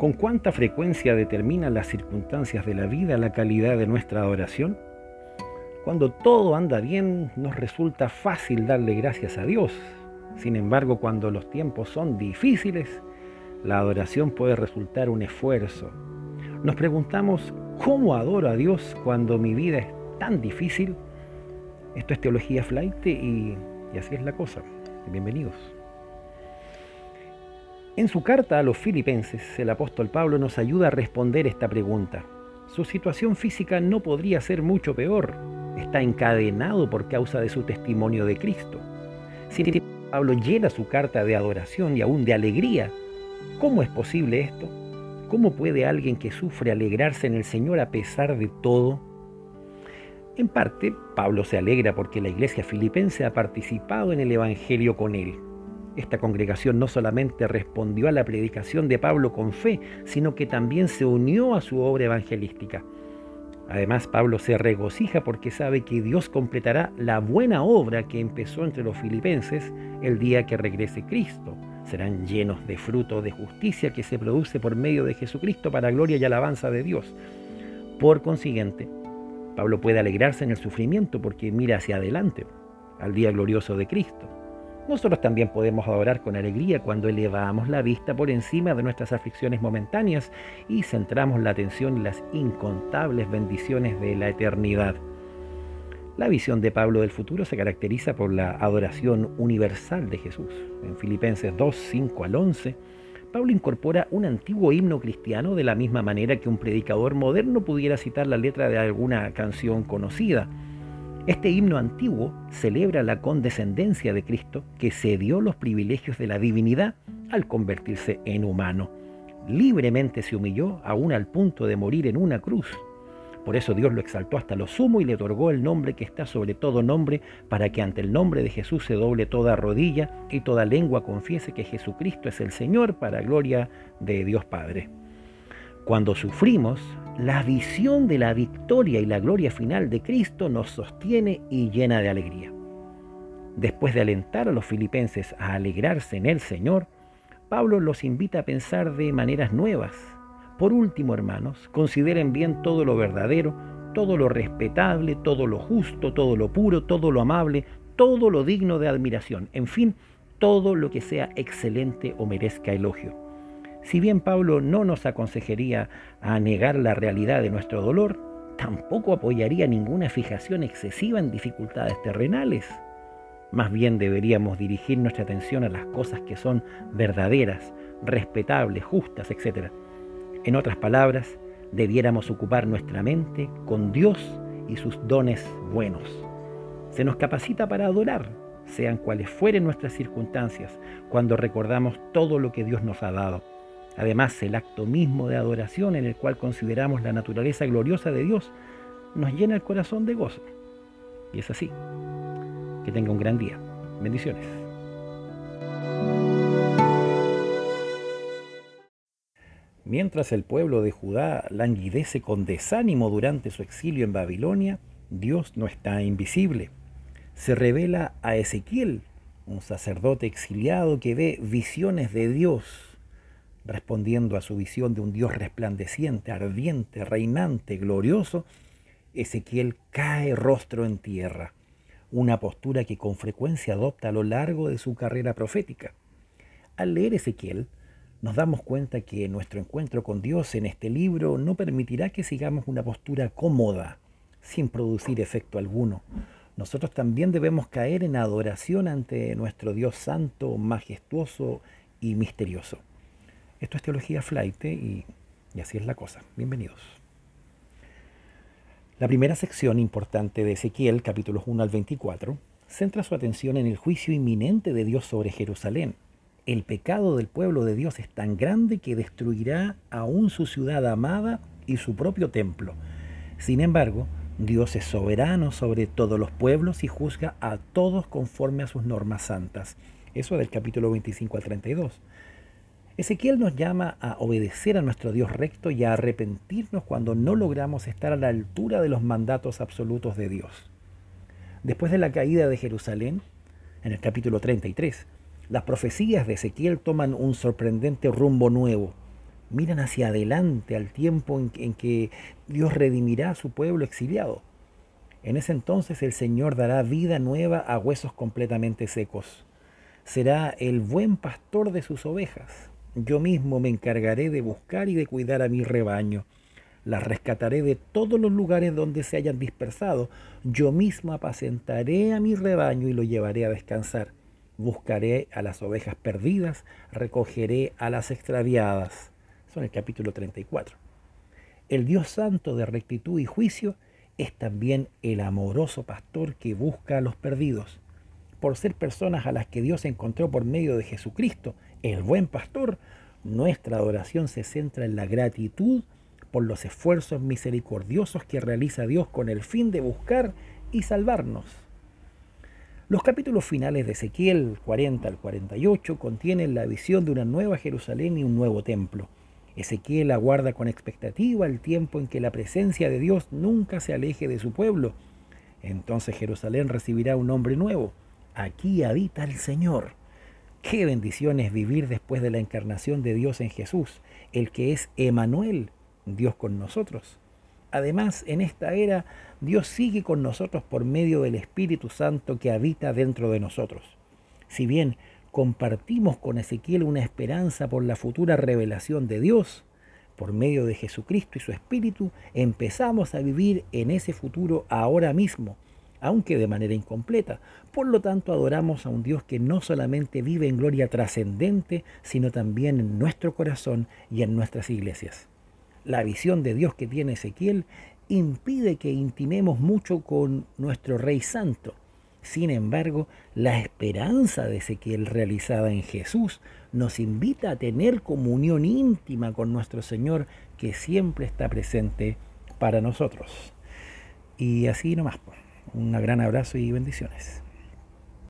¿Con cuánta frecuencia determinan las circunstancias de la vida la calidad de nuestra adoración? Cuando todo anda bien, nos resulta fácil darle gracias a Dios. Sin embargo, cuando los tiempos son difíciles, la adoración puede resultar un esfuerzo. Nos preguntamos, ¿cómo adoro a Dios cuando mi vida es tan difícil? Esto es Teología Flight y, y así es la cosa. Bienvenidos. En su carta a los filipenses, el apóstol Pablo nos ayuda a responder esta pregunta. Su situación física no podría ser mucho peor. Está encadenado por causa de su testimonio de Cristo. Sin Pablo llena su carta de adoración y aún de alegría. ¿Cómo es posible esto? ¿Cómo puede alguien que sufre alegrarse en el Señor a pesar de todo? En parte, Pablo se alegra porque la iglesia filipense ha participado en el Evangelio con él. Esta congregación no solamente respondió a la predicación de Pablo con fe, sino que también se unió a su obra evangelística. Además, Pablo se regocija porque sabe que Dios completará la buena obra que empezó entre los filipenses el día que regrese Cristo. Serán llenos de fruto de justicia que se produce por medio de Jesucristo para gloria y alabanza de Dios. Por consiguiente, Pablo puede alegrarse en el sufrimiento porque mira hacia adelante, al día glorioso de Cristo. Nosotros también podemos adorar con alegría cuando elevamos la vista por encima de nuestras aflicciones momentáneas y centramos la atención en las incontables bendiciones de la eternidad. La visión de Pablo del futuro se caracteriza por la adoración universal de Jesús. En Filipenses 2, 5 al 11, Pablo incorpora un antiguo himno cristiano de la misma manera que un predicador moderno pudiera citar la letra de alguna canción conocida. Este himno antiguo celebra la condescendencia de Cristo que cedió los privilegios de la divinidad al convertirse en humano. Libremente se humilló aún al punto de morir en una cruz. Por eso Dios lo exaltó hasta lo sumo y le otorgó el nombre que está sobre todo nombre, para que ante el nombre de Jesús se doble toda rodilla y toda lengua confiese que Jesucristo es el Señor para gloria de Dios Padre. Cuando sufrimos, la visión de la victoria y la gloria final de Cristo nos sostiene y llena de alegría. Después de alentar a los filipenses a alegrarse en el Señor, Pablo los invita a pensar de maneras nuevas. Por último, hermanos, consideren bien todo lo verdadero, todo lo respetable, todo lo justo, todo lo puro, todo lo amable, todo lo digno de admiración, en fin, todo lo que sea excelente o merezca elogio. Si bien Pablo no nos aconsejaría a negar la realidad de nuestro dolor, tampoco apoyaría ninguna fijación excesiva en dificultades terrenales. Más bien deberíamos dirigir nuestra atención a las cosas que son verdaderas, respetables, justas, etc. En otras palabras, debiéramos ocupar nuestra mente con Dios y sus dones buenos. Se nos capacita para adorar, sean cuales fueren nuestras circunstancias, cuando recordamos todo lo que Dios nos ha dado. Además, el acto mismo de adoración en el cual consideramos la naturaleza gloriosa de Dios nos llena el corazón de gozo. Y es así. Que tenga un gran día. Bendiciones. Mientras el pueblo de Judá languidece con desánimo durante su exilio en Babilonia, Dios no está invisible. Se revela a Ezequiel, un sacerdote exiliado que ve visiones de Dios respondiendo a su visión de un Dios resplandeciente, ardiente, reinante, glorioso, Ezequiel cae rostro en tierra, una postura que con frecuencia adopta a lo largo de su carrera profética. Al leer Ezequiel, nos damos cuenta que nuestro encuentro con Dios en este libro no permitirá que sigamos una postura cómoda, sin producir efecto alguno. Nosotros también debemos caer en adoración ante nuestro Dios santo, majestuoso y misterioso. Esto es Teología Flight y, y así es la cosa. Bienvenidos. La primera sección importante de Ezequiel, capítulos 1 al 24, centra su atención en el juicio inminente de Dios sobre Jerusalén. El pecado del pueblo de Dios es tan grande que destruirá aún su ciudad amada y su propio templo. Sin embargo, Dios es soberano sobre todos los pueblos y juzga a todos conforme a sus normas santas. Eso del capítulo 25 al 32. Ezequiel nos llama a obedecer a nuestro Dios recto y a arrepentirnos cuando no logramos estar a la altura de los mandatos absolutos de Dios. Después de la caída de Jerusalén, en el capítulo 33, las profecías de Ezequiel toman un sorprendente rumbo nuevo. miran hacia adelante al tiempo en, que Dios redimirá a su pueblo exiliado. En ese entonces el Señor dará vida nueva a huesos completamente secos. Será el buen pastor de sus ovejas. Yo mismo me encargaré de buscar y de cuidar a mi rebaño. Las rescataré de todos los lugares donde se hayan dispersado. Yo mismo apacentaré a mi rebaño y lo llevaré a descansar. Buscaré a las ovejas perdidas, recogeré a las extraviadas. Son el capítulo 34. El Dios santo de rectitud y juicio es también el amoroso pastor que busca a los perdidos. Por ser personas a las que Dios encontró por medio de Jesucristo, el buen pastor, nuestra adoración se centra en la gratitud por los esfuerzos misericordiosos que realiza Dios con el fin de buscar y salvarnos. Los capítulos finales de Ezequiel 40 al 48 contienen la visión de una nueva Jerusalén y un nuevo templo. Ezequiel aguarda con expectativa el tiempo en que la presencia de Dios nunca se aleje de su pueblo. Entonces Jerusalén recibirá un nombre nuevo. Aquí habita el Señor. Qué bendición es vivir después de la encarnación de Dios en Jesús, el que es Emanuel, Dios con nosotros. Además, en esta era, Dios sigue con nosotros por medio del Espíritu Santo que habita dentro de nosotros. Si bien compartimos con Ezequiel una esperanza por la futura revelación de Dios, por medio de Jesucristo y su Espíritu, empezamos a vivir en ese futuro ahora mismo, aunque de manera incompleta. Por lo tanto, adoramos a un Dios que no solamente vive en gloria trascendente, sino también en nuestro corazón y en nuestras iglesias. La visión de Dios que tiene Ezequiel impide que intimemos mucho con nuestro Rey Santo, sin embargo, la esperanza de Ezequiel realizada en Jesús nos invita a tener comunión íntima con nuestro Señor que siempre está presente para nosotros. Y así nomás, un gran abrazo y bendiciones.